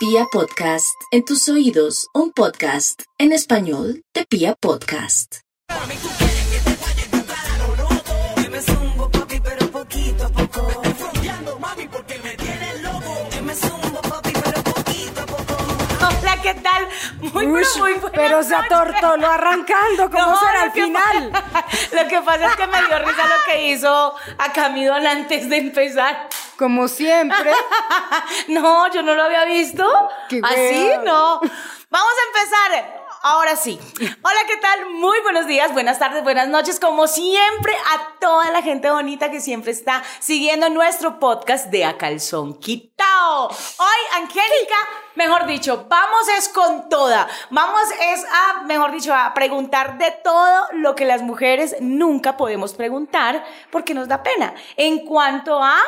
Pia Podcast, en tus oídos, un podcast en español de Pia Podcast. Me zumbo, papi, pero poquito a poco. Fronteando, mami, porque me tienes loco. Me zumbo, papi, pero poquito a poco. Hola, ¿qué tal? Muy, pero Ush, muy buenas pero se atortoló arrancando, ¿cómo No, será al final? Lo que pasa es que me dio risa lo que hizo a Camidón antes de empezar. Como siempre. No, yo no lo había visto. Qué Así wea. no. Vamos a empezar. Ahora sí. Hola, ¿qué tal? Muy buenos días, buenas tardes, buenas noches. Como siempre, a toda la gente bonita que siempre está siguiendo nuestro podcast de A Calzón Quitao. Hoy, Angélica, mejor dicho, vamos es con toda. Vamos es a, mejor dicho, a preguntar de todo lo que las mujeres nunca podemos preguntar porque nos da pena. En cuanto a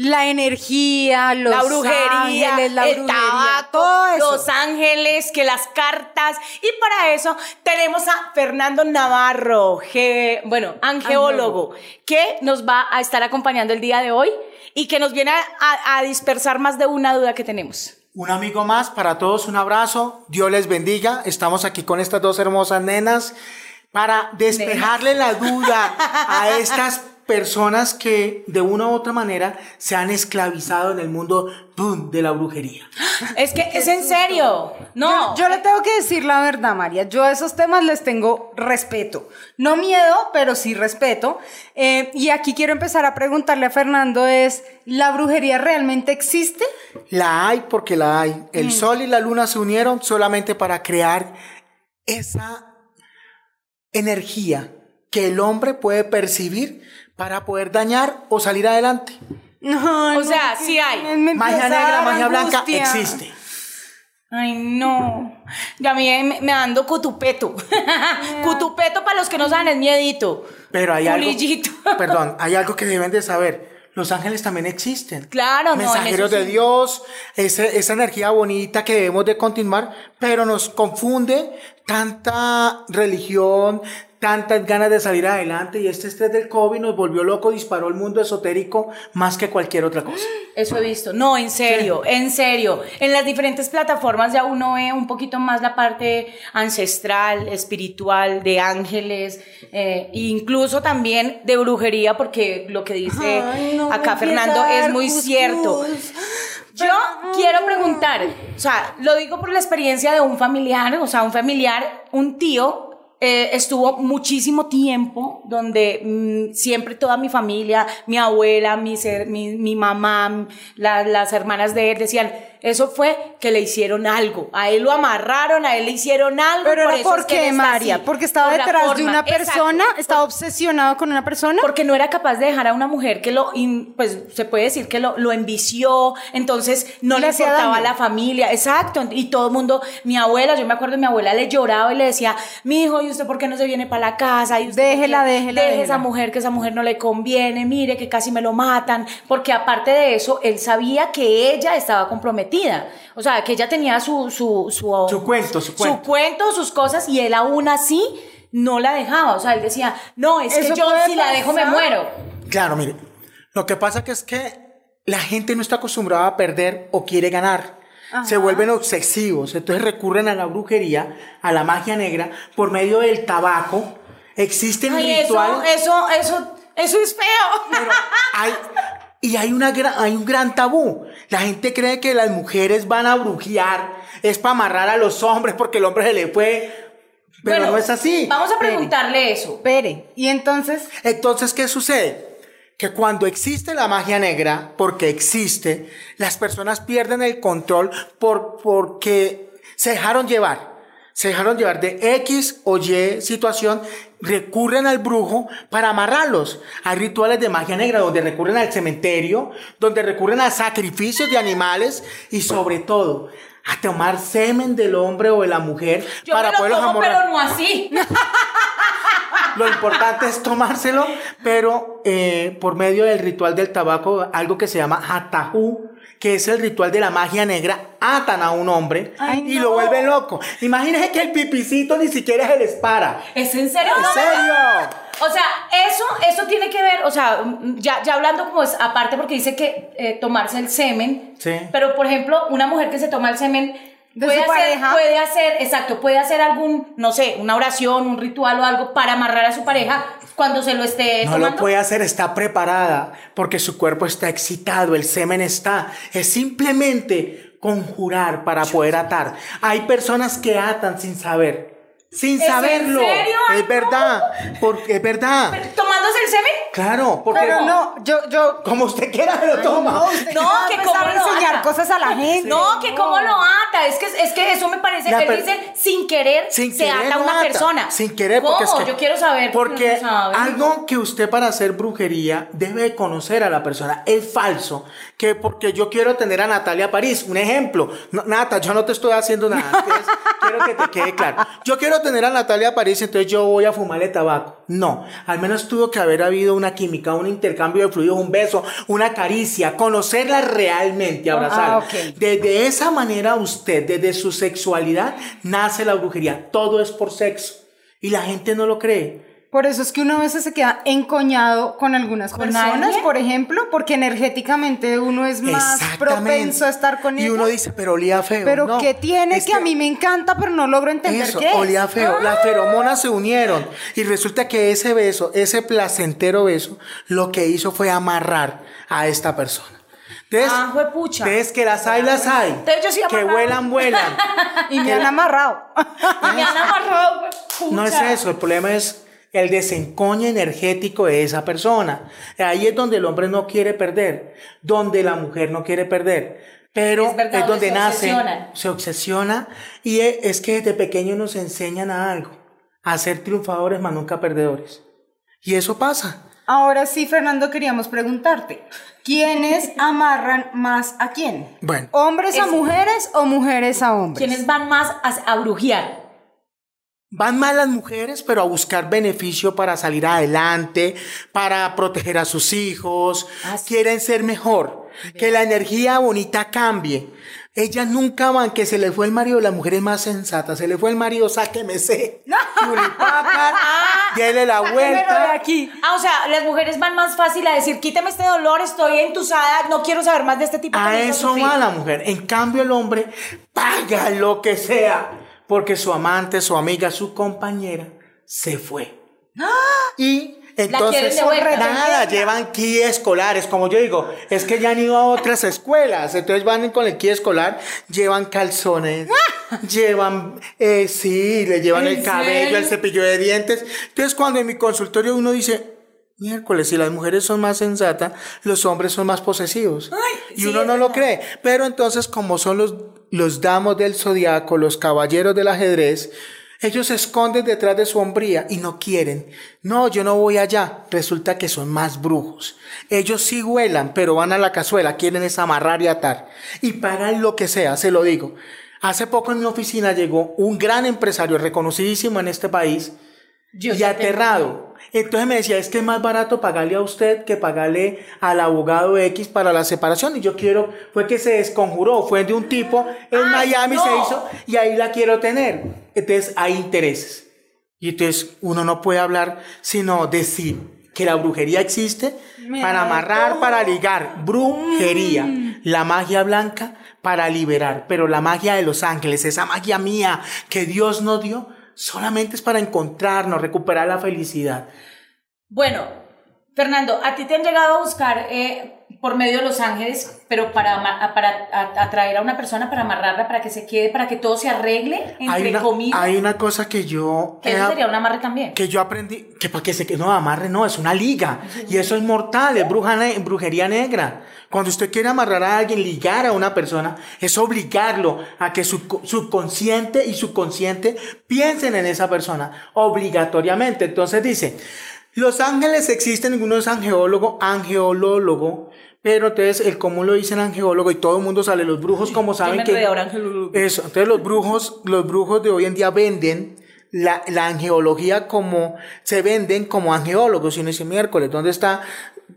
La energía, los la brujería, ángeles, la el brujería, tabaco, todo eso. los ángeles, que las cartas. Y para eso tenemos a Fernando Navarro, ge- bueno, angeólogo, que nos va a estar acompañando el día de hoy y que nos viene a, a- a dispersar más de una duda que tenemos. Un amigo más, para todos un abrazo, Dios les bendiga. Estamos aquí con estas dos hermosas nenas para despejarle la duda a estas personas que de una u otra manera se han esclavizado en el mundo ¡pum! de la brujería. Es que es en serio. No. Yo, yo le tengo que decir la verdad, María. Yo a esos temas les tengo respeto. No miedo, pero sí respeto. Eh, y aquí quiero empezar a preguntarle a Fernando es, ¿la brujería realmente existe? La hay porque la hay. El sol y la luna se unieron solamente para crear esa energía que el hombre puede percibir para poder dañar o salir adelante. No, O sea, sí hay. Magia negra, magia blanca, existe. Ay, no. Ya a mí me, me dando cutupeto. cutupeto, para los que no saben, es miedito. Pero hay algo. Perdón, hay algo que deben de saber. Los ángeles también existen. Claro, no, en Mensajeros eso de sí. Dios, ese- esa energía bonita que debemos de continuar, pero nos confunde tanta religión, tantas ganas de salir adelante y este estrés del COVID nos volvió loco, disparó el mundo esotérico más que cualquier otra cosa. Eso he visto. No, en serio, en serio. En las diferentes plataformas ya uno ve un poquito más la parte ancestral, espiritual, de ángeles, eh, e incluso también de brujería, porque lo que dice Ay, no, acá Fernando es muy cuscús. cierto. Yo quiero preguntar, o sea, lo digo por la experiencia de un familiar, o sea, un familiar, un tío, eh, estuvo muchísimo tiempo donde mm, siempre toda mi familia, mi abuela, mi, mi, mamá, la- las hermanas de él decían, eso fue que le hicieron algo, a él lo amarraron, a él le hicieron algo. Pero por era eso es ¿por que él qué, está María? así, ¿Porque estaba por detrás de una persona? Exacto. ¿Estaba obsesionado con una persona? Porque no era capaz de dejar a una mujer que lo, pues se puede decir que lo, lo envició, entonces no Le importaba daño. la familia, exacto, y todo el mundo, mi abuela, yo me acuerdo mi abuela le lloraba y le decía, mi hijo, ¿y usted por qué no se viene para la casa? ¿Y usted Déjela, qué? déjela, Deje déjela". esa mujer, que esa mujer no le conviene, mire que casi me lo matan, porque aparte de eso, él sabía que ella estaba comprometida, o sea, que ella tenía su, su, su, Su cuento, su cuento. cuento, sus cosas, y él aún así no la dejaba, o sea, él decía, no, es que Eso yo si la dejo me pasar. muero. Claro, mire, lo que pasa que es que la gente no está acostumbrada a perder o quiere ganar. Se vuelven obsesivos, entonces recurren a la brujería, a la magia negra, por medio del tabaco. Existe un Ay, eso, ritual. eso, eso, eso es feo. pero hay, y hay, una, hay un gran tabú. La gente cree que las mujeres van a brujear, es para amarrar a los hombres porque el hombre se le fue. Pero Bueno, no es así. Vamos a preguntarle eso. Espere. Y entonces, Entonces, ¿qué sucede? Que cuando existe la magia negra, porque existe, las personas pierden el control por, porque se dejaron llevar. Se dejaron llevar de X o Y situación, recurren al brujo para amarrarlos. Hay rituales de magia negra donde recurren al cementerio, donde recurren a sacrificios de animales y sobre todo a tomar semen del hombre o de la mujer Yo para poderlos tomo, amorrar. pero no así. Lo importante es tomárselo, pero eh, por medio del ritual del tabaco, algo que se llama hatajú, que es el ritual de la magia negra, atan a un hombre Ay, y no. lo vuelven loco. Imagínese que el pipicito ni siquiera se les para. ¿Es en serio? ¿En No, serio? O sea, eso, eso tiene que ver, o sea, ya, ya hablando como es aparte porque dice que eh, tomarse el semen, Sí. pero por ejemplo, una mujer que se toma el semen ¿De puede su hacer, pareja? puede hacer, exacto, puede hacer algún, no sé, una oración, un ritual o algo para amarrar a su pareja cuando se lo esté No tomando. lo puede hacer, está preparada porque su cuerpo está excitado, el semen está. Es simplemente conjurar para poder atar. Hay personas que atan sin saber. Sin ¿Es en saberlo. serio? Ay, Es verdad. Porque es verdad. ¿Tomándose el semen? Claro, porque Pero no, yo, yo. como usted quiera se lo toma. No, usted No, que cómo a lo enseñar ata. cosas a la gente. No, que cómo lo ata, es que, es que eso me parece, La él per- dice sin querer Sin se querer ata una ata. persona. Sin querer, porque ¿Cómo? es que- Yo quiero saber Porque no sabe. algo que usted para hacer brujería debe conocer a la persona. Es falso. Que porque yo quiero tener a Natalia París. Un ejemplo. No, Nata, yo no te estoy haciendo nada. Entonces, quiero que te quede claro. Yo quiero tener a Natalia París, entonces yo voy a fumarle tabaco. No. Al menos tuvo que haber habido una química, un intercambio de fluidos, un beso, una caricia, conocerla realmente, abrazarla. Ah, ok. Desde esa manera usted, desde su sexualidad, nace la brujería. Todo es por sexo. Y la gente no lo cree. Por eso es que uno a veces se queda encoñado con algunas ¿Con personas, por ejemplo, porque energéticamente uno es más propenso a estar con Y ellos. uno dice, pero olía feo. pero No, ¿qué tiene es que, a mí me encanta, pero no logro entender Eso, qué es? olía feo. Las feromonas se unieron. Y resulta que ese beso, ese placentero beso, lo que hizo fue amarrar a esta persona. Entonces, Ah, juepucha. entonces que las hay, las hay. Entonces yo sí que vuelan, vuelan. Y me han amarrado. Y me han amarrado, juepucha. No es eso, el problema es el desencoño energético de esa persona. Ahí es donde el hombre no quiere perder, donde la mujer no quiere perder. Pero Es donde se nace, se obsesiona y e- es que desde pequeño nos enseñan a algo, a ser triunfadores más nunca perdedores. Y eso pasa. Ahora sí, Fernando, queríamos preguntarte, ¿quiénes amarran más a quién? Bueno. ¿Hombres a Es- mujeres o mujeres a hombres? ¿Quiénes van más a, a brujear? Van mal las mujeres, pero a buscar beneficio para salir adelante, para proteger a sus hijos, Ah, sí. quieren ser mejor, que la energía bonita cambie. Ellas nunca van, que se le fue el marido, la mujer es más sensata, se le fue el marido, sáqueme ese, yulipapa, déle la Sáquemelo de vuelta. aquí. Ah, o sea, las mujeres van más fácil a decir, quítame este dolor, estoy entusada, no quiero saber más de este tipo de A cosas". eso va la mujer. En cambio, el hombre paga lo que sea, porque su amante, su amiga, su compañera se fue. Y quieren entonces de vuelta. nada, llevan ki escolares, como yo digo, es que ya han ido a otras escuelas, entonces van con el ki escolar, llevan calzones, llevan, eh, sí, le llevan ¿En el cabello, el cepillo de dientes. Entonces cuando en mi consultorio uno dice, miércoles, si las mujeres son más sensatas, los hombres son más posesivos. y sí, uno no lo cree. Pero entonces como son los, los damos del zodiaco, los caballeros del ajedrez, ellos se esconden detrás de su hombría y no quieren. No, yo no voy allá. Resulta que son más brujos. Ellos sí huelan, pero van a la cazuela, quieren es amarrar y atar. Y pagan lo que sea, se lo digo. Hace poco en mi oficina llegó un gran empresario reconocidísimo en este país Yo y tengo- aterrado. Entonces me decía, es que es más barato pagarle a usted que pagarle al abogado X para la separación. Y yo quiero, fue que se desconjuró, fue de un tipo en ¡Ay, Miami no! se hizo y ahí la quiero tener. Entonces hay intereses. Y entonces uno no puede hablar sino decir que la brujería existe Me para amarrar, todo. para ligar. Brujería. Mm. La magia blanca para liberar. Pero la magia de los ángeles, esa magia mía que Dios nos dio, solamente es para encontrarnos, recuperar la felicidad. Bueno, Fernando, a ti te han llegado a buscar eh, por medio de Los Ángeles, pero para, para atraer a una persona, para amarrarla, para que se quede, para que todo se arregle, entre Hay una, comillas. hay una cosa que yo... que eso sería un amarre también. que yo aprendí que para que se que no amarre no es una liga y eso es mortal es bruja brujería negra cuando usted quiere amarrar a alguien ligar a una persona es obligarlo a que su co- subconsciente y su consciente piensen en esa persona obligatoriamente entonces dice los ángeles existen uno es angeólogo angeolólogo pero entonces el común lo dicen angeólogo y todo el mundo sale los brujos como saben que eso, entonces los brujos, los brujos de hoy en día venden la, la angeología como, se venden como angeólogos. Y uno dice, miércoles, ¿dónde está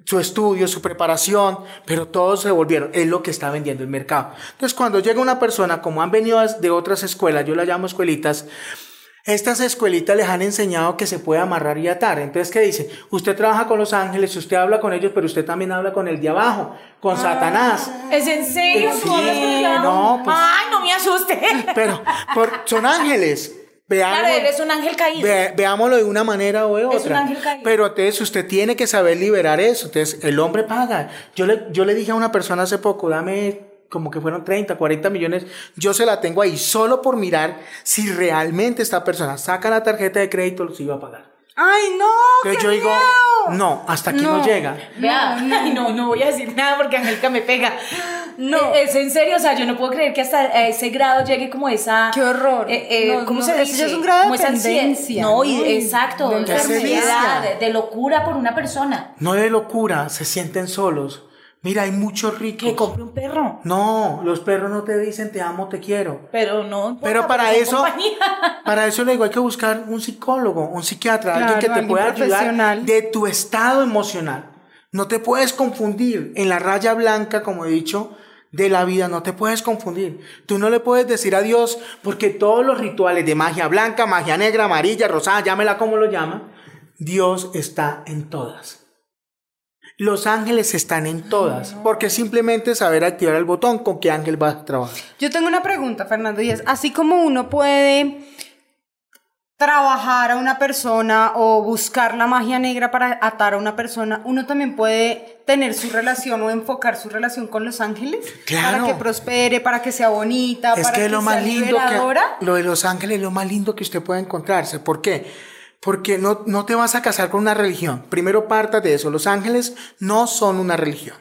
su estudio, su preparación, pero todos se volvieron, es lo que está vendiendo el mercado. Entonces, cuando llega una persona, como han venido de otras escuelas, yo las llamo escuelitas, estas escuelitas les han enseñado que se puede amarrar y atar. Entonces, ¿qué dice? Usted trabaja con los ángeles, usted habla con ellos, pero usted también habla con el de abajo, con Satanás. ¿Es en serio? Sí, no, pues- Ay, no me asuste. Pero por- son ángeles. Veamos, Claro, él es un ángel caído. ve- veámoslo de una manera o de Es un otra. ángel caído. Pero entonces usted tiene que saber liberar eso. Entonces el hombre paga. Yo le, yo le dije a una persona hace poco, dame como que fueron 30, 40 millones, yo se la tengo ahí solo por mirar si realmente esta persona saca la tarjeta de crédito, los iba a pagar. ¡Ay, no! Entonces qué yo digo, miedo! no, hasta aquí no, No. llega. Vea, ay, no, no voy a decir nada porque Angélica me pega. No. Es en serio, o sea, yo no puedo creer que hasta ese grado llegue como esa. ¡Qué horror! eh, eh, No, ¿Cómo no, se eso dice? ya es un grado de Como esa ansiedad. dependencia, No, y ¿no? exacto, De de, enfermedad. de, de locura por una persona. No de locura, se sienten solos. Mira, hay muchos ricos. Que compre un perro. No, los perros no te dicen te amo, te quiero. Pero no. Pero para eso, compañía. para eso le digo, hay que buscar un psicólogo, un psiquiatra, Claro, alguien que te pueda ayudar de tu estado emocional. No te puedes confundir en la raya blanca, como he dicho, de la vida, no te puedes confundir. Tú no le puedes decir a Dios, porque todos los rituales de magia blanca, magia negra, amarilla, rosada, llámela como lo llama, Dios está en todas. Los ángeles están en todas, porque simplemente saber activar el botón con qué ángel vas a trabajar. Yo tengo una pregunta, Fernando, y es, así como uno puede trabajar a una persona o buscar la magia negra para atar a una persona, uno también puede tener su relación o enfocar su relación con los ángeles Claro. para que prospere, para que sea bonita, Es para que que, es lo más lindo liberadora. que lo de los ángeles es lo más lindo que usted puede encontrarse. ¿Por qué? Porque no, no te vas a casar con una religión. Primero parta de eso. Los ángeles no son una religión.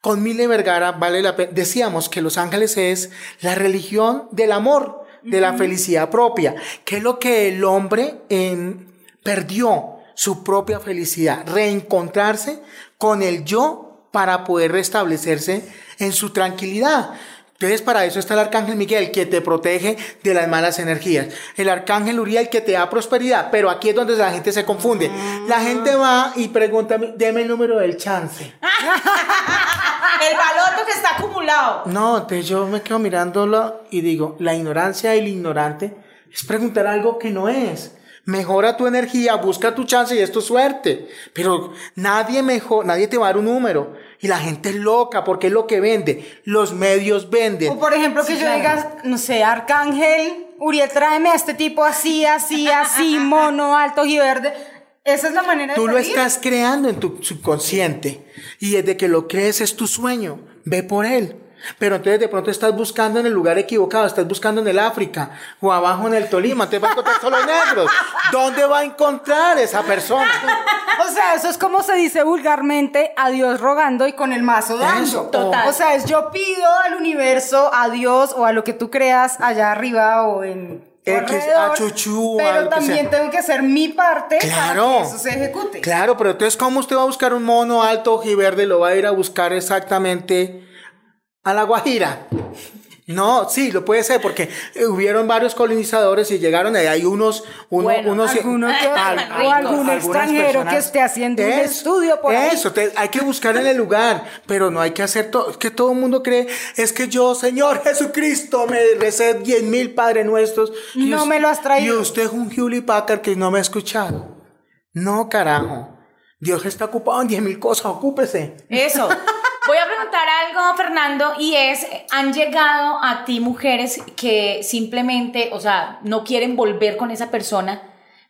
Con Mile Vergara vale la pena. Decíamos que los ángeles es la religión del amor, de la felicidad propia, que es lo que el hombre en- perdió su propia felicidad, reencontrarse con el yo para poder restablecerse en su tranquilidad. Entonces, para eso está el arcángel Miguel, que te protege de las malas energías. El arcángel Uriel, que te da prosperidad. Pero aquí es donde la gente se confunde. La gente va y pregunta, deme el número del chance. El baloto que está acumulado. No, entonces yo me quedo mirándolo y digo, la ignorancia del ignorante es preguntar algo que no es. Mejora tu energía, busca tu chance y es tu suerte. Pero nadie mejor, nadie te va a dar un número. Y la gente es loca porque es lo que vende. Los medios venden. O por ejemplo, que yo diga, no sé, Arcángel, Uriel, tráeme a este tipo así, así, así, mono, alto y verde. Esa es la manera Tú de lo estás creando en tu subconsciente. Y desde que lo crees es tu sueño. Ve por él. Pero entonces de pronto estás buscando en el lugar equivocado, estás buscando en el África o abajo en el Tolima, te va a encontrar solo negros. ¿Dónde va a encontrar esa persona? O sea, eso es como se dice vulgarmente, a Dios rogando y con el mazo dando. Eso, total. O sea, es yo pido al universo, a Dios o a lo que tú creas allá arriba o en X, a chuchú, a pero también tengo que hacer mi parte Claro. para que eso se ejecute. Claro, pero entonces, ¿cómo usted va a buscar un mono alto ojiverde? Lo va a ir a buscar exactamente a la Guajira. No, sí, lo puede ser, porque hubieron varios colonizadores y llegaron ahí. Hay unos, uno- Bueno, unos alguno que- al- o al- algún extranjero que esté haciendo un estudio por ahí. Eso, te- hay que buscar en el lugar, pero no hay que hacer todo. Es que todo el mundo cree, es que yo, Señor Jesucristo, me recé 10 mil Padres Nuestros. No me lo has traído. Y usted es un Hewlett Packard que no me ha escuchado. No, carajo. Dios está ocupado en 10 mil cosas, ocúpese. Eso. Preguntar algo, Fernando, y es, ¿han llegado a ti mujeres que simplemente, o sea, no quieren volver con esa persona,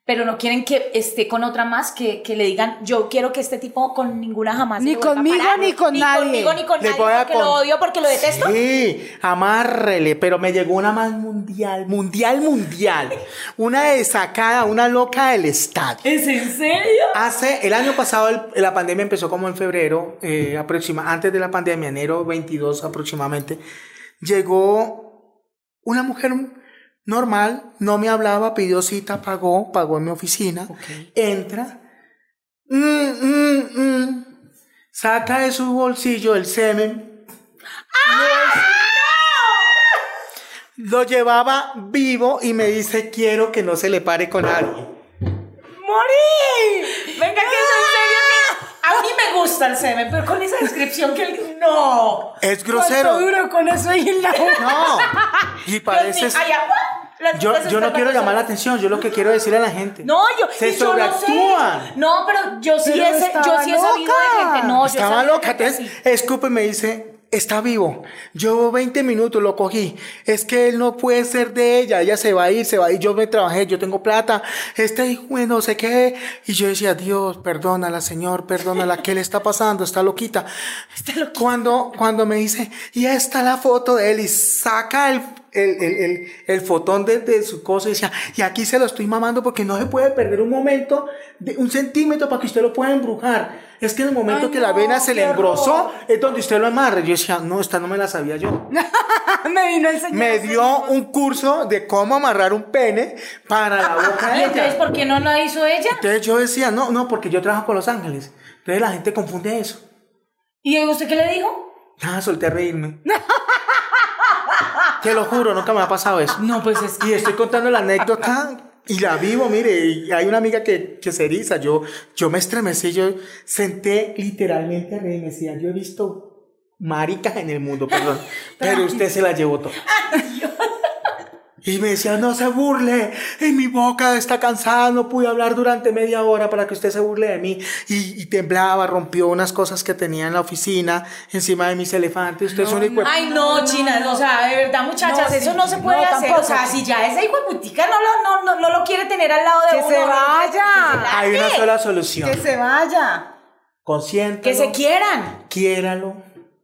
pero no quieren que esté con otra más, que, que le digan, yo quiero que este tipo con ninguna jamás... Ni conmigo, parar"? ni con ni nadie. conmigo, ni con Le nadie, voy a porque con- lo odio, porque lo detesto. Sí, amárrele, pero me llegó una más mundial, mundial, mundial. Una desacada, una loca del estado. ¿Es en serio? Hace, el año pasado el- la pandemia empezó como en febrero, eh, aproxima, antes de la pandemia, enero 22 aproximadamente, llegó una mujer normal, no me hablaba, pidió cita, pagó, pagó en mi oficina, entra, mm, mm, mm, saca de su bolsillo el semen, lo llevaba vivo y me dice, quiero que no se le pare con nadie. ¡Morí! Venga, que eso en serio. a mí me gusta el semen, pero con esa descripción que él... No. Es grosero. ¿Cuánto duro con eso ahí en la? No. Y pareces. Ay, las Yo, yo no quiero llamar la atención, yo lo que quiero decirle a la gente. No, yo, Se y yo no sé. sobreactúan. No, pero yo sí, Pero he, yo sí he sabido de gente. No, yo Estaba de loca, entonces así. escupe y me dice, está vivo. Yo 20 minutos lo cogí. Es que él no puede ser de ella, ella se va a ir, se va a ir. Yo me trabajé, yo tengo plata. Este hijo no sé qué. Y yo decía, Dios, perdónala, Señor, perdónala. ¿Qué le está pasando? Está loquita. Cuando, cuando me dice, y está la foto de él y saca el, el, el, el, el fotón de, de su cosa y decía, y aquí se lo estoy mamando porque no se puede perder un momento, de un centímetro para que usted lo pueda embrujar. Es que en el momento Ay, que la vena se le horror. es donde usted lo amarra. Yo decía, no, esta no me la sabía yo. Me vino a enseñar. Me dio un curso de cómo amarrar un pene para la boca ¿Y de entonces ella. por qué no lo hizo ella? Entonces yo decía, no, no, porque yo trabajo con Los Ángeles. Entonces la gente confunde eso. ¿Y usted qué le dijo? Ah, solté a reírme. Te lo juro, nunca me ha pasado eso. No, pues es Y estoy contando la anécdota y la vivo, mire, y hay una amiga que, que se eriza, yo, yo me estremecí, yo senté literalmente a reírme, decía, yo he visto maricas en el mundo, perdón, pero usted se la llevó toda. Y me decía, no se burle, y mi boca está cansada, no pude hablar durante media hora para que usted se burle de mí. Y, y temblaba, rompió unas cosas que tenía en la oficina, encima de mis elefantes. Usted es un hijo de- Ay, no, China, o sea, de verdad, muchachas, No, eso sí, no se puede no, hacer. tampoco. O sea, si ya ese hijo de putica no lo, no, no, no lo quiere tener al lado de Que uno. se no, vaya. Hay una sola solución. Que se vaya. Consiéntalo. Que se quieran. quiéralo,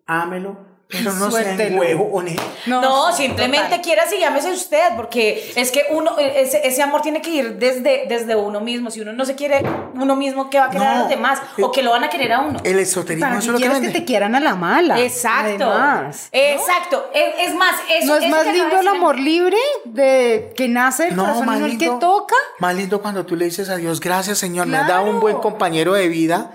ámelo, pero no sea en Suéltelo. huevo honesto. No, simplemente total. quiera y llámese usted, porque es que uno, ese, ese amor tiene que ir desde, desde uno mismo. Si uno no se quiere uno mismo, ¿qué va a querer a los demás? O que lo van a querer a uno. El esoterismo ¿Para eso qué es lo que quieres que te quieran a la mala? Exacto. Además. Exacto. Es, es más, eso ¿No es eso más lindo el amor libre de que nace el No, corazón más en el que lindo, toca? más lindo cuando tú le dices a Dios, gracias Señor, me has dado un buen compañero de vida,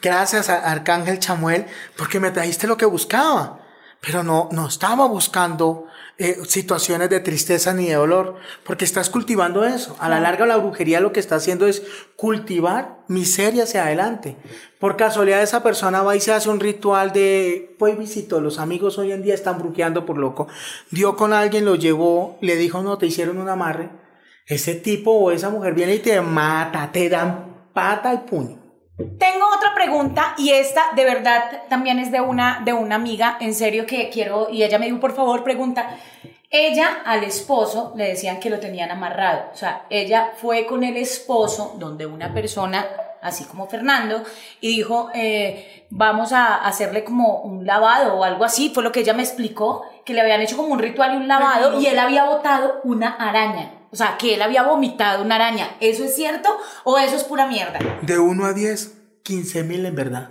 gracias a Arcángel Chamuel, porque me trajiste lo que buscaba. Pero no, no estaba buscando eh, situaciones de tristeza ni de dolor, porque estás cultivando eso. A la larga la brujería lo que está haciendo es cultivar miseria hacia adelante. Por casualidad esa persona va y se hace un ritual de, pues visito, los amigos hoy en día están brujeando por loco. Dio con alguien, lo llevó, le dijo, no, te hicieron un amarre. Ese tipo o esa mujer viene y te mata, te dan pata y puño. Tengo otra pregunta y esta de verdad también es de una, de una amiga, en serio que quiero, y ella me dijo, por favor, pregunta. Ella al esposo le decían que lo tenían amarrado, o sea, ella fue con el esposo donde una persona, así como Fernando, y dijo, eh, vamos a hacerle como un lavado o algo así, fue lo que ella me explicó, que le habían hecho como un ritual y un lavado, y él había botado una araña. O sea, que él había vomitado una araña. ¿Eso es cierto o eso es pura mierda? De 1 a 10, 15 mil en verdad.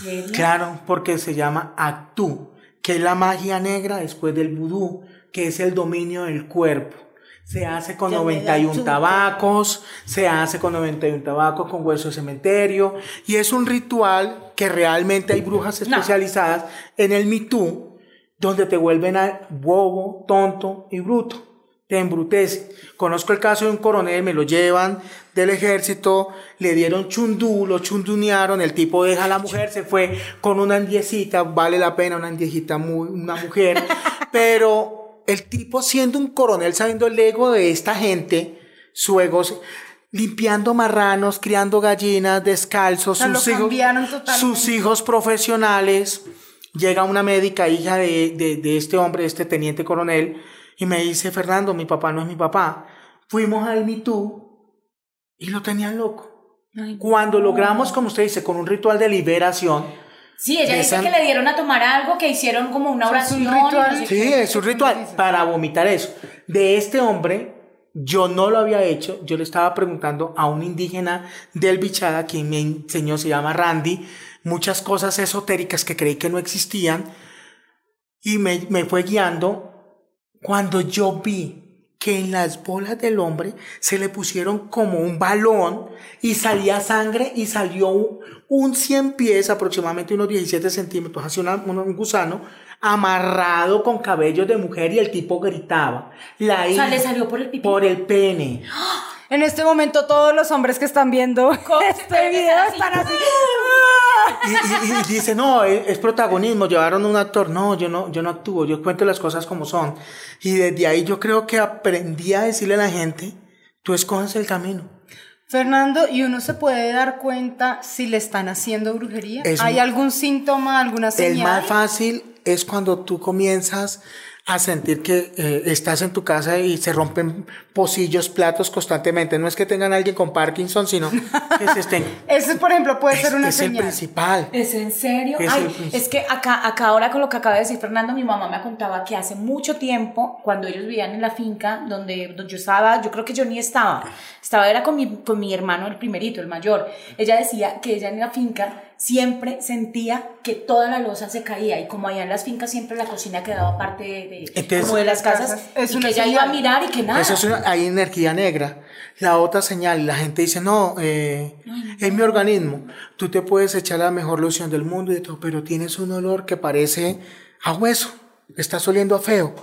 serio? Claro, porque se llama Actú, que es la magia negra después del vudú, que es el dominio del cuerpo. Se hace con 91 tabacos, se hace con 91 tabacos con hueso de cementerio, y es un ritual que realmente hay brujas especializadas en el mitú, donde te vuelven a bobo, tonto y bruto. Te embrutece. Conozco el caso de un coronel, me lo llevan del ejército, le dieron chundú, lo chundunearon, el tipo deja a la mujer, se fue con una andiecita, vale la pena una andiejita, muy, una mujer, pero el tipo siendo un coronel, sabiendo el ego de esta gente, su ego, limpiando marranos, criando gallinas, descalzos, sea, sus hijos, sus profesionales, llega una médica, hija de, de, de este hombre, de este teniente coronel, y me dice, Fernando, mi papá no es mi papá. Fuimos al Me Too y lo tenían loco. Cuando logramos, como usted dice, con un ritual de liberación, Sí, ella dice esa- que le dieron a tomar algo, que hicieron como una O sea, es un oración. no ritual. sé Sí, qué. es un ritual para vomitar eso. De este hombre, yo no lo había hecho. Yo le estaba preguntando a un indígena del Bichada, quien me enseñó, se llama Randy, muchas cosas esotéricas que creí que no existían. Y me, me fue guiando cuando yo vi que en las bolas del hombre se le pusieron como un balón y salía sangre y salió un, un 100 pies, aproximadamente unos 17 centímetros, hacia una- un, un gusano, amarrado con cabellos de mujer y el tipo gritaba. La O sea, hija- le salió por el pipí. Por el pene. En este momento todos los hombres que están viendo este video están así. Y, y- y dice, no, es, es protagonismo, llevaron un actor. No, yo no, yo no actúo, yo cuento las cosas como son. Y desde ahí yo creo que aprendí a decirle a la gente, tú escoges el camino. Fernando, ¿y uno se puede dar cuenta si le están haciendo brujería? Es ¿Hay algún síntoma, alguna señal? El más fácil es cuando tú comienzas a sentir que eh, estás en tu casa y se rompen pocillos, platos constantemente. No es que tengan alguien con Parkinson, sino que se estén... Ese, por ejemplo, puede es, ser una es el señal. principal. ¿Es en serio? Es Ay, el es que acá, acá ahora con lo que acaba de decir Fernando, mi mamá me contaba que hace mucho tiempo, cuando ellos vivían en la finca donde, donde yo estaba, yo creo que yo ni estaba, estaba era con mi, con mi hermano, el primerito, el mayor. Ella decía que ella en la finca siempre sentía que toda la losa se caía y como allá en las fincas siempre la cocina quedaba parte de, de- Entonces- como de las casas Es y que ella iba a mirar y que nada. Eso es una- hay energía negra. La otra señal, la gente dice, no, eh, es mi organismo. Tú te puedes echar la mejor loción del mundo y todo, pero tienes un olor que parece a hueso. Estás oliendo a feo.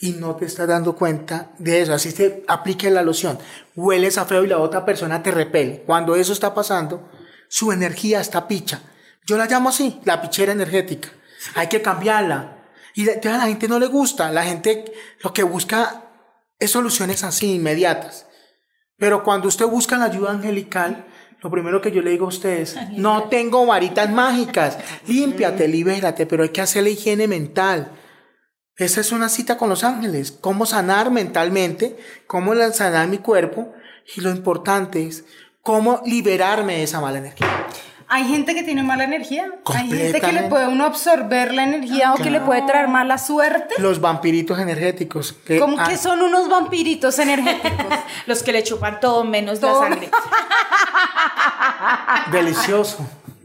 Y no te estás dando cuenta de eso. Así te aplique la loción. Hueles a feo y la otra persona te repele. Cuando eso está pasando, su energía está picha. Yo la llamo así, la pichera energética. Hay que cambiarla. Y a la gente no le gusta. La gente lo que busca es soluciones así, inmediatas. Pero cuando usted busca la ayuda angelical, lo primero que yo le digo a ustedes, no tengo varitas mágicas, límpiate, libérate, pero hay que hacer la higiene mental. Esa es una cita con los ángeles, cómo sanar mentalmente, cómo sanar mi cuerpo y lo importante es cómo liberarme de esa mala energía. Hay gente que tiene mala energía. Hay gente que le puede uno absorber la energía o que le puede traer mala suerte. Los vampiritos energéticos. Que, Como ah, que son unos vampiritos energéticos. Los que le chupan todo menos Todo. la sangre. Delicioso.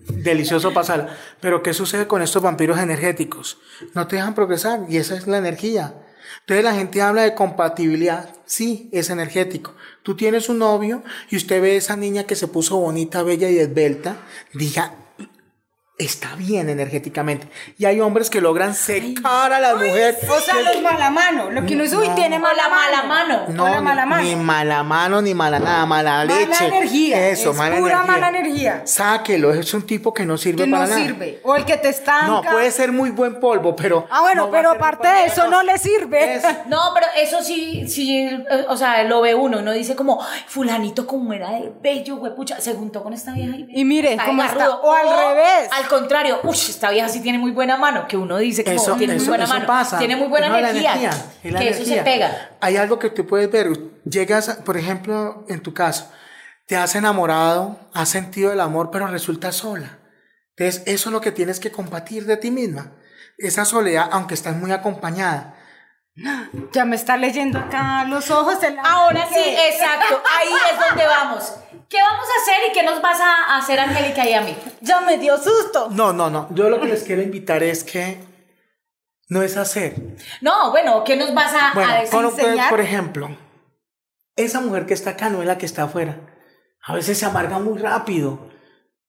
Delicioso pasarla. Pero ¿qué sucede con estos vampiros energéticos? No te dejan progresar y esa es la energía. Entonces la gente habla de compatibilidad. Sí, es energético. Tú tienes un novio y usted ve a esa niña que se puso bonita, bella y esbelta. Diga, está bien energéticamente. Y hay hombres que logran secar a la mujer. O sea, los mala mano. Lo que uno dice, uy, tiene O mala la mala mano. mano. No, o la mala ni- mano. ni mala mano, ni mala nada, mala, Mala leche. energía, Eso, es mala pura energía. mala energía. Sáquelo, es un tipo que no sirve Que para no nada. sirve. O el que te estanca. No, puede ser muy buen polvo, pero. Ah, bueno, no pero aparte de eso no le sirve. Eso. No, pero eso sí, sí, eh, o sea, lo ve uno, uno dice como, "Ay, fulanito como era de bello, huepucha, se juntó con esta vieja y, Y mire de está. garrudo". O al revés. Al contrario, uy, esta vieja sí tiene muy buena mano, que uno dice Eso, tiene muy buena eso mano, pasa. tiene muy buena No, energía, que eso se pega. Hay algo que tú puedes ver. Llegas, por ejemplo, en tu caso, te has enamorado, has sentido el amor, pero resulta sola. Entonces, eso es lo que tienes que combatir de ti misma. Esa soledad, aunque estás muy acompañada. Ya me está leyendo acá los ojos. el- Ahora sí, exacto, ahí es donde vamos. ¿Qué vamos a hacer y qué nos vas a hacer, Angélica y a mí? Ya me dio susto. No, no, no. Yo lo que les quiero invitar es que no es hacer. No, bueno, ¿qué nos vas a, Bueno, a decir? por, por- enseñar? por ejemplo, esa mujer que está acá no es la que está afuera. A veces se amarga muy rápido.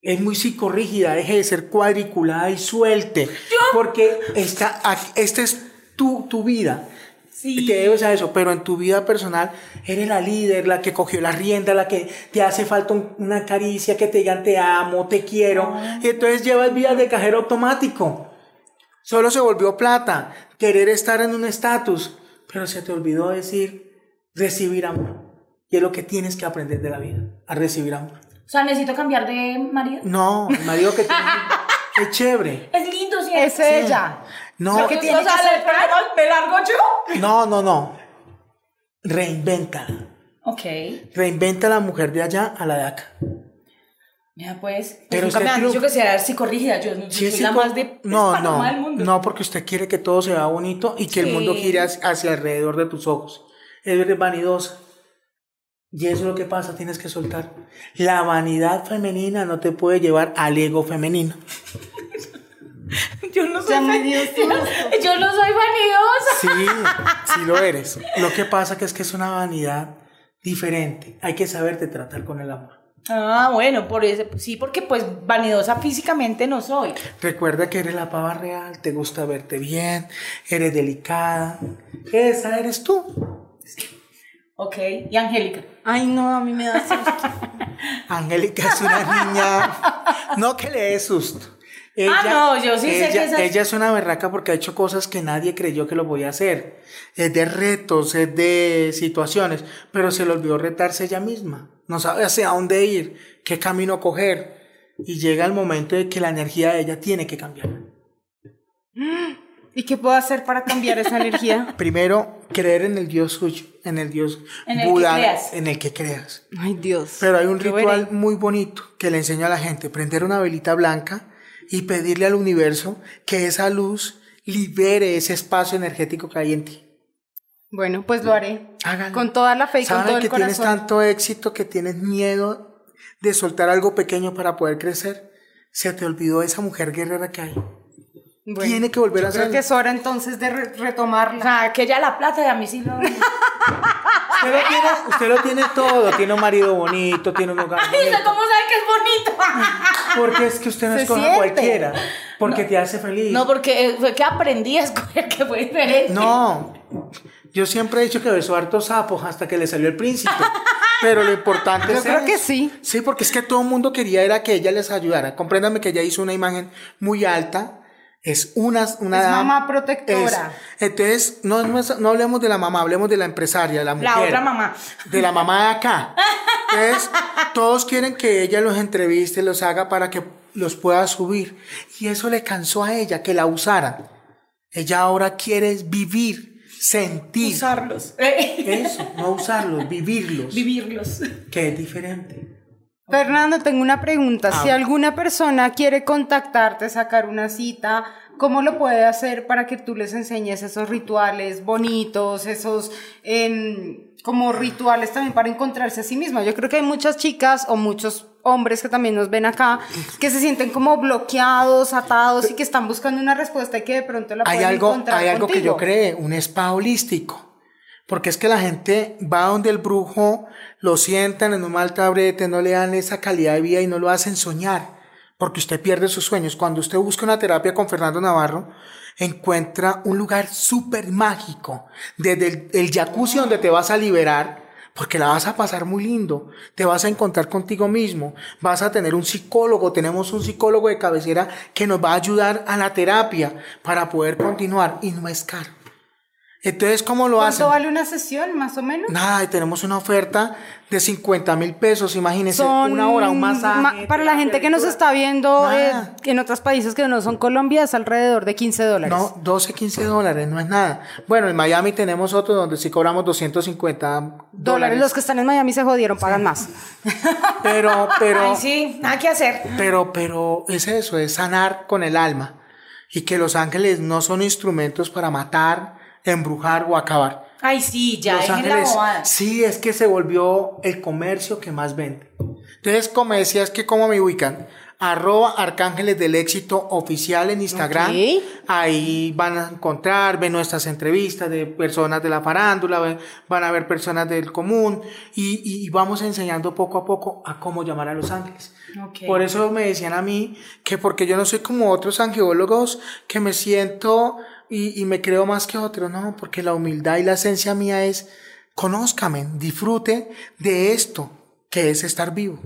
Es muy psicorrígida, deje de ser cuadriculada y suelte. Porque esta, aquí- esta es tu, tu vida. Sí. Te debes a eso, pero en tu vida personal eres la líder, la que cogió la rienda, la que te hace falta un- una caricia, que te digan te amo, te quiero. Y entonces llevas vidas de cajero automático. Solo se volvió plata, querer estar en un estatus, pero se te olvidó decir recibir amor. Y es lo que tienes que aprender de la vida, a recibir amor. O sea, necesito cambiar de marido. No, el marido que tiene, es chévere. Es lindo, ¿sí? Es ella. No, que tiene o sea, que ¿le, soltar- ¿me largo yo? no, no, no. Reinvéntala. Ok. Reinventa a la mujer de allá a la de acá. Mira, pues. pues Pero nunca me han dicho que sea psicorrígida. Yo, yo Sí, soy la más de no, paloma no, del mundo. no, porque usted quiere que todo se vea bonito y que el mundo gire hacia, hacia alrededor de tus ojos. Eres vanidosa. Y eso es lo que pasa, tienes que soltar. La vanidad femenina no te puede llevar al ego femenino. Yo no soy susto. Yo no soy vanidosa. Sí, sí lo eres. Lo que pasa que es que es una vanidad diferente. Hay que saberte tratar con el amor. Ah, bueno, por eso, sí, porque pues vanidosa físicamente no soy. Recuerda que eres la pava real, te gusta verte bien, eres delicada. Esa eres tú. Ok, y Angélica. Ay, no, a mí me da susto. Angélica es una niña, no que le dé susto. Ah, no, yo sí sé ella, que esa- ella es una berraca porque ha hecho cosas que nadie creyó que lo podía hacer. Es de retos, es de situaciones, pero se le olvidó retarse ella misma. No sabe hacia dónde ir, qué camino coger. Y llega el momento de que la energía de ella tiene que cambiar. ¿Y qué puedo hacer para cambiar esa energía? Primero, creer en el Dios suyo, en el Dios En el que Buda, creas. en el que creas. Ay, Dios. Pero hay un ritual veré. muy bonito que le enseño a la gente, prender una velita blanca y pedirle al universo que esa luz libere ese espacio energético que hay en ti. Bueno, pues lo haré. Hágalo. Con toda la fe y con todo el que tienes tanto éxito que tienes miedo de soltar algo pequeño para poder crecer. Se te olvidó esa mujer guerrera que hay. Bueno, Tiene que volver yo a Creo hacerlo. que es hora entonces de re- O retomarla. sea, que ella la plata y a mí sí lo... Usted lo tiene, usted lo tiene todo. Tiene un marido bonito, tiene un hogar Ay, bonito. ¿cómo sabe que es bonito? Porque es que usted no escoge a cualquiera. Porque te hace feliz. No, porque eh, fue que aprendí a escoger que fue diferente. No, yo siempre he dicho que besó hartos sapos hasta que le salió el príncipe. Pero lo importante Yo es creo que sí. Sí, porque es que todo el mundo quería era que ella les ayudara. Compréndame que ella hizo una imagen muy alta. Es una, una Es mamá protectora. es- entonces, no, no, no hablemos de la mamá, hablemos de la empresaria, la mujer. La otra mamá. De la mamá de acá. Entonces, todos quieren que ella los entreviste, los haga para que los pueda subir. Y eso le cansó a ella, que la usaran. Ella ahora quiere vivir, sentir. Usarlos. Eso, no usarlos, vivirlos. Vivirlos. que es diferente. Fernando, tengo una pregunta. Ah. Si alguna persona quiere contactarte, sacar una cita, ¿cómo lo puede hacer para que tú les enseñes esos rituales bonitos, esos como rituales también para encontrarse a sí misma? Yo creo que hay muchas chicas o muchos hombres que también nos ven acá que se sienten como bloqueados, atados y que están buscando una respuesta y que de pronto la Hay pueden algo, encontrar hay algo que yo creo, un spa holístico. Porque es que la gente va donde el brujo, lo sientan en un mal tabrete, no le dan esa calidad de vida y no lo hacen soñar. Porque usted pierde sus sueños. Cuando usted busca una terapia con Fernando Navarro, encuentra un lugar súper mágico. Desde el, el jacuzzi donde te vas a liberar, porque la vas a pasar muy lindo. Te vas a encontrar contigo mismo. Vas a tener un psicólogo. Tenemos un psicólogo de cabecera que nos va a ayudar a la terapia para poder continuar. Y no es caro. Entonces, ¿cómo lo hacen? ¿Cuánto vale una sesión, más o menos? Nada, y tenemos una oferta de 50 mil pesos. Imagínense, Son una hora, un masaje. ma- para la gente que nos está viendo eh, en otros países que no son Colombia es alrededor de 15 dólares. No, 12, 15 dólares, no es nada. Bueno, en Miami tenemos otro donde sí cobramos 250 dólares. dólares. Los que están en Miami se jodieron, pagan más. Pero, pero, Ay, sí, nada que hacer. pero, pero es eso, es sanar con el alma. Y que los ángeles no son instrumentos para matar, embrujar o acabar. Ay, sí, ya, Los la Ángeles, sí, es que se volvió el comercio que más vende. Entonces, como decías que cómo me ubican, arroba Arcángeles del Éxito oficial en Instagram. Ahí van a encontrar, ven nuestras entrevistas de personas de la farándula, van a ver personas del común y, y- vamos enseñando poco a poco a cómo llamar a los ángeles. Por eso me decían a mí que porque yo no soy como otros angeólogos que me siento y, y me creo más que otros, no, porque la humildad y la esencia mía es conózcame, disfrute de esto que es estar vivo.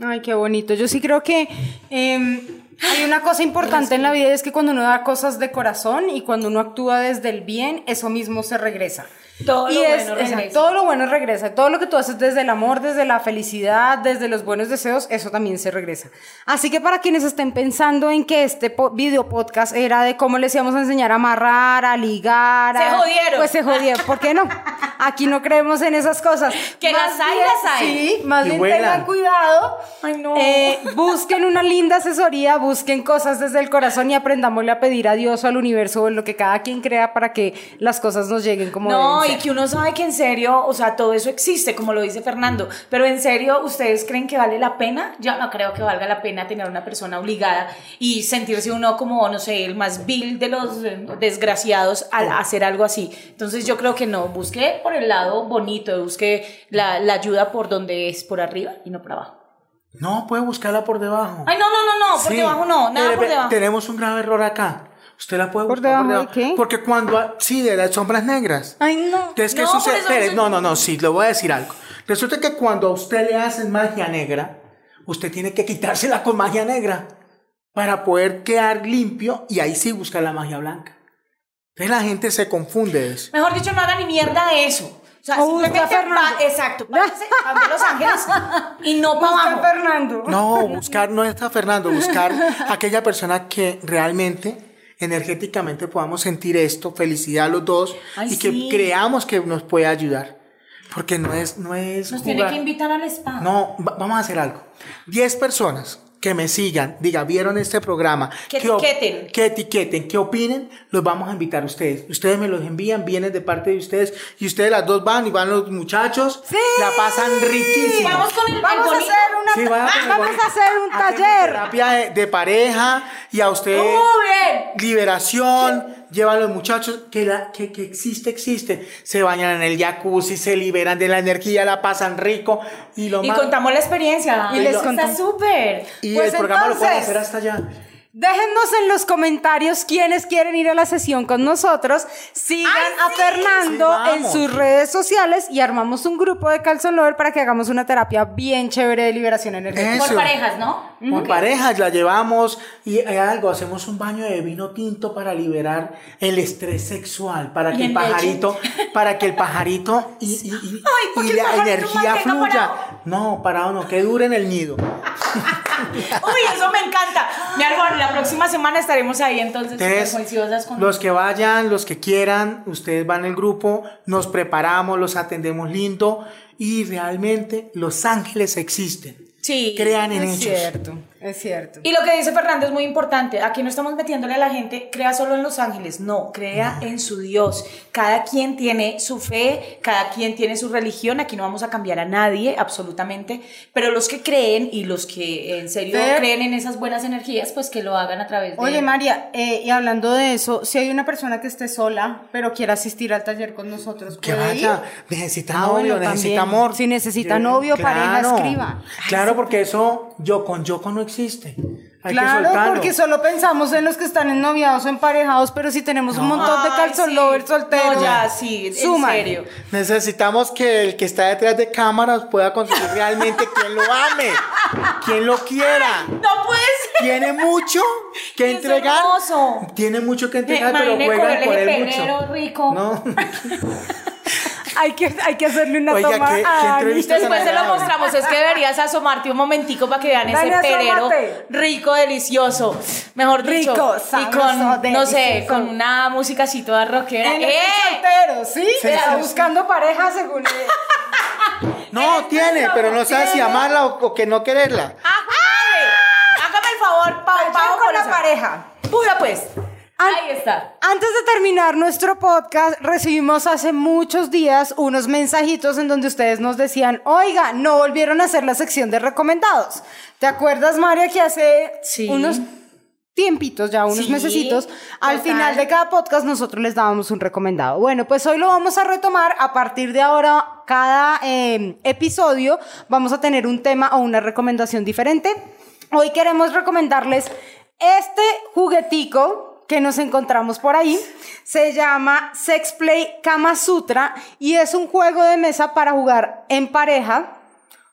Ay, qué bonito. Yo sí creo que em, hay una cosa importante en la vida es que cuando uno da cosas de corazón y cuando uno actúa desde el bien, eso mismo se regresa. Todo y lo es, bueno exacto, regresa. todo lo bueno regresa. Todo lo que tú haces desde el amor, desde la felicidad, desde los buenos deseos, eso también se regresa. Así que para quienes estén pensando en que este po- video podcast era de cómo les íbamos a enseñar a amarrar, a ligar, Se a- jodieron. Pues se jodieron. ¿Por qué no? Aquí no creemos en esas cosas. Que las hay, bien- las hay. Sí, más Y bien vuelan. tengan cuidado. Ay, no. Eh, busquen una linda asesoría, busquen cosas desde el corazón y aprendámosle a pedir a Dios o al universo o en lo que cada quien crea para que las cosas nos lleguen como No, deben y que uno sabe que en serio, o sea, todo eso existe, como lo dice Fernando, pero en serio, ¿ustedes creen que vale la pena? Yo no creo que valga la pena tener una persona obligada y sentirse uno como, no sé, el más vil de los desgraciados al hacer algo así. Entonces yo creo que no, busque por el lado bonito, busque la, la ayuda por donde es, por arriba y no por abajo. No, puede buscarla por debajo. Ay, no, no, no, no, por Sí. debajo no, nada por debajo. Tenemos un grave error acá. Usted la puede ¿Por buscar debajo de qué? Porque cuando, sí, de las sombras negras. Ay, no. Entonces, ¿qué No, sucede? por Espere, no, no, no, sí, le voy a decir algo. Resulta que cuando a usted le hacen magia negra, usted tiene que quitársela con magia negra para poder quedar limpio y ahí sí buscar la magia blanca. Entonces la gente se confunde de eso. Mejor dicho, no haga ni mierda de eso. O sea, O busca Fernando. va- exacto, váyase a Los Ángeles y no para Busca a abajo. Fernando. No, buscar no está Fernando, buscar aquella persona que realmente energéticamente podamos sentir esto, felicidad los dos Ay, y que creamos que nos puede ayudar. Porque no es no es Nos tiene que invitar al spa. No, va- vamos a hacer algo. 10 personas que me sigan, diga, vieron este programa. Que etiqueten. Que etiqueten, que opinen, los vamos a invitar a ustedes. Ustedes me los envían, vienen de parte de ustedes y ustedes las dos van y van los muchachos. Sí. La pasan riquísimo. Vamos con el, Vamos a hacer una Sí, vamos a hacer un taller. Terapia de, de pareja y a usted Muy bien. Llevan los muchachos que, la, que, que existe, existe. Se bañan en el jacuzzi, se liberan de la energía, la pasan rico y lo Y más. contamos la experiencia. Y les Está contamos. súper. Y Pues el programa lo pueden hacer hasta allá. Déjennos en los comentarios quienes quieren ir a la sesión con nosotros. Sigan Ay, a sí. Fernando Sí, en sus redes sociales y armamos un grupo de Calzón Lover para que hagamos una terapia bien chévere de liberación energética. Eso. Por parejas, ¿no? Por parejas la llevamos y hay algo, hacemos un baño de vino tinto para liberar el estrés sexual, para que el pajarito, para que el pajarito y, y- y- ¿por y qué el la pajarito energía fluya. No, parado no, que dure en el nido. Uy, eso me encanta. Mi árbol, la próxima semana estaremos ahí entonces con los que vayan, los que quieran, ustedes van al grupo, nos preparamos, los atendemos lindo y realmente los ángeles existen. Sí. Crean en Es ellos. cierto, es cierto. Y lo que dice Fernando es muy importante. Aquí no estamos metiéndole a la gente, crea solo en los ángeles. No, crea en su Dios. Cada quien tiene su fe, cada quien tiene su religión. Aquí no vamos a cambiar a nadie, absolutamente. Pero los que creen y los que en serio Fer. creen en esas buenas energías, pues que lo hagan a través de. Oye, María, eh, y hablando de eso, si hay una persona que esté sola, pero quiera asistir al taller con nosotros, Que ¿puede vaya, ir? necesita Ah, novio, bueno, necesita amor. Si necesita novio, pareja, escriba. Claro, porque eso yo con yo con no existe. Hay que Claro, porque solo pensamos en los que están ennoviados o emparejados, pero si tenemos un montón de calzón sí. lovers solteros. No, ya, sí, en suman. serio. Necesitamos que el que está detrás de cámaras pueda conseguir realmente quien lo ame, quien lo quiera. No puede ser. Tiene mucho que Es entregar. hermoso. Tiene mucho que entregar, pero Imagine juegan con por el él mucho. rico. No. Hay que, hay que hacerle una Oiga, toma ¿qué- qué a tan Después se lo mostramos, es que deberías asomarte un momentico para que vean Dale, ese perero asómate. rico, delicioso. Mejor dicho, Rico, y sabroso, con, no sé, delicioso. con una música así toda rockera. En ¡Eh! soltero, ¿sí? Sí, Está sí. buscando pareja según él. No, tiene, pero no sabe si amarla o, o que no quererla. ¡Hágame! Hágame el favor, Pau, Pau, con la pareja. Pura pues. An- Ahí está. Antes de terminar nuestro podcast, recibimos hace muchos días unos mensajitos en donde ustedes nos decían, oiga, no volvieron a hacer la sección de recomendados. ¿Te acuerdas, María, que hace Sí. unos tiempitos, ya unos Sí, mesecitos, al total. final de cada podcast nosotros les dábamos un recomendado? Bueno, pues hoy lo vamos a retomar. A partir de ahora, cada eh, episodio vamos a tener un tema o una recomendación diferente. Hoy queremos recomendarles este juguetico que nos encontramos por ahí. Se llama Sex Play Kama Sutra y es un juego de mesa para jugar en pareja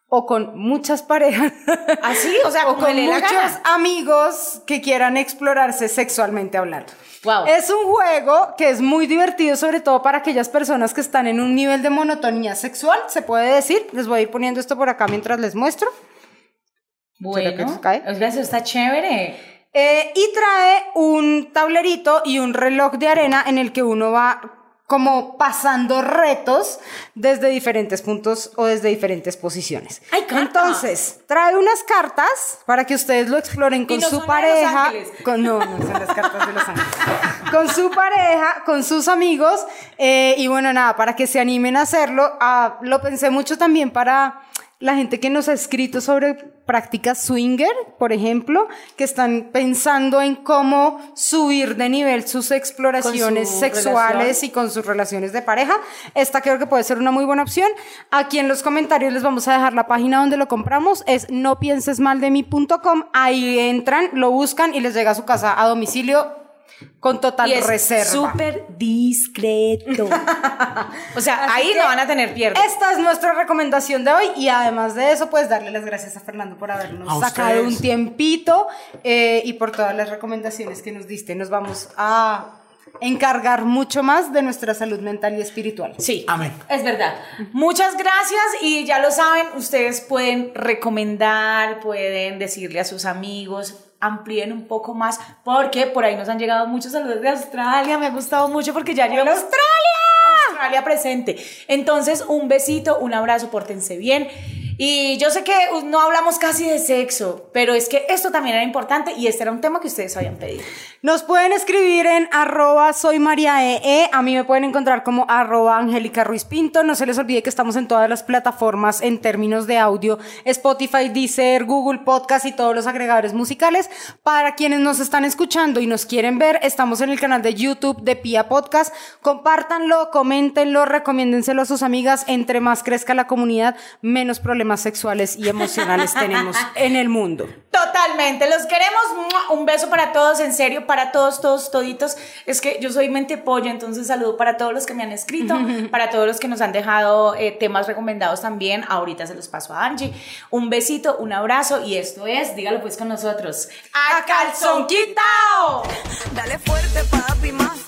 o con muchas parejas. Así, o sea, o con muchos amigos que quieran explorarse sexualmente hablando. Wow. Es un juego que es muy divertido, sobre todo para aquellas personas que están en un nivel de monotonía sexual, se puede decir. Les voy a ir poniendo esto por acá mientras les muestro. ¿Será que Bueno, se cae? eso está chévere. Eh, y trae un tablerito y un reloj de arena en el que uno va como pasando retos desde diferentes puntos o desde diferentes posiciones. ¡Ay, cartas! Entonces, trae unas cartas para que ustedes lo exploren con no su pareja. Con, no, no son las cartas de Los Ángeles. con su pareja, con sus amigos. eh, y bueno, nada, para que se animen a hacerlo. Ah, lo pensé mucho también para la gente que nos ha escrito sobre prácticas swinger, por ejemplo, que están pensando en cómo subir de nivel sus exploraciones su sexuales relación. y con sus relaciones de pareja. Esta creo que puede ser una muy buena opción. Aquí en los comentarios les vamos a dejar la página donde lo compramos, es nopiensesmaldemi.com. Ahí entran, lo buscan y les llega a su casa a domicilio con total Y es reserva. súper discreto. o sea, Así ahí no van a tener pierde. Esta es nuestra recomendación de hoy y además de eso, pues darle las gracias a Fernando por habernos A sacado ustedes. un tiempito eh, y por todas las recomendaciones que nos diste. Nos vamos a encargar mucho más de nuestra salud mental y espiritual. Sí, Amén. es verdad. Muchas gracias y ya lo saben, ustedes pueden recomendar, pueden decirle a sus amigos, amplíen un poco más, porque por ahí nos han llegado muchos saludos de Australia, me ha gustado mucho porque ya llegamos Australia. Australia presente. Entonces, un besito, un abrazo, pórtense bien. Y yo sé que no hablamos casi de sexo, pero es que esto también era importante y este era un tema que ustedes habían pedido. Nos pueden escribir en arroba soy María. A mí me pueden encontrar como arroba Angélica Ruiz Pinto. No se les olvide que estamos en todas las plataformas en términos de audio. Spotify, Deezer, Google Podcast y todos los agregadores musicales. Para quienes nos están escuchando y nos quieren ver, estamos en el canal de YouTube de Pia Podcast. Compártanlo, coméntenlo, recomiéndenselo a sus amigas. Entre más crezca la comunidad, menos problemas sexuales y emocionales tenemos en el mundo. Totalmente, los queremos. Un beso para todos, en serio, para todos, todos, toditos. Es que yo soy mente pollo, entonces saludo para todos los que me han escrito, para todos los que nos han dejado eh, temas recomendados también. Ahorita se los paso a Angie. Un besito, un abrazo y esto es, dígalo pues con nosotros, a calzón quitao. Dale fuerte, papi, más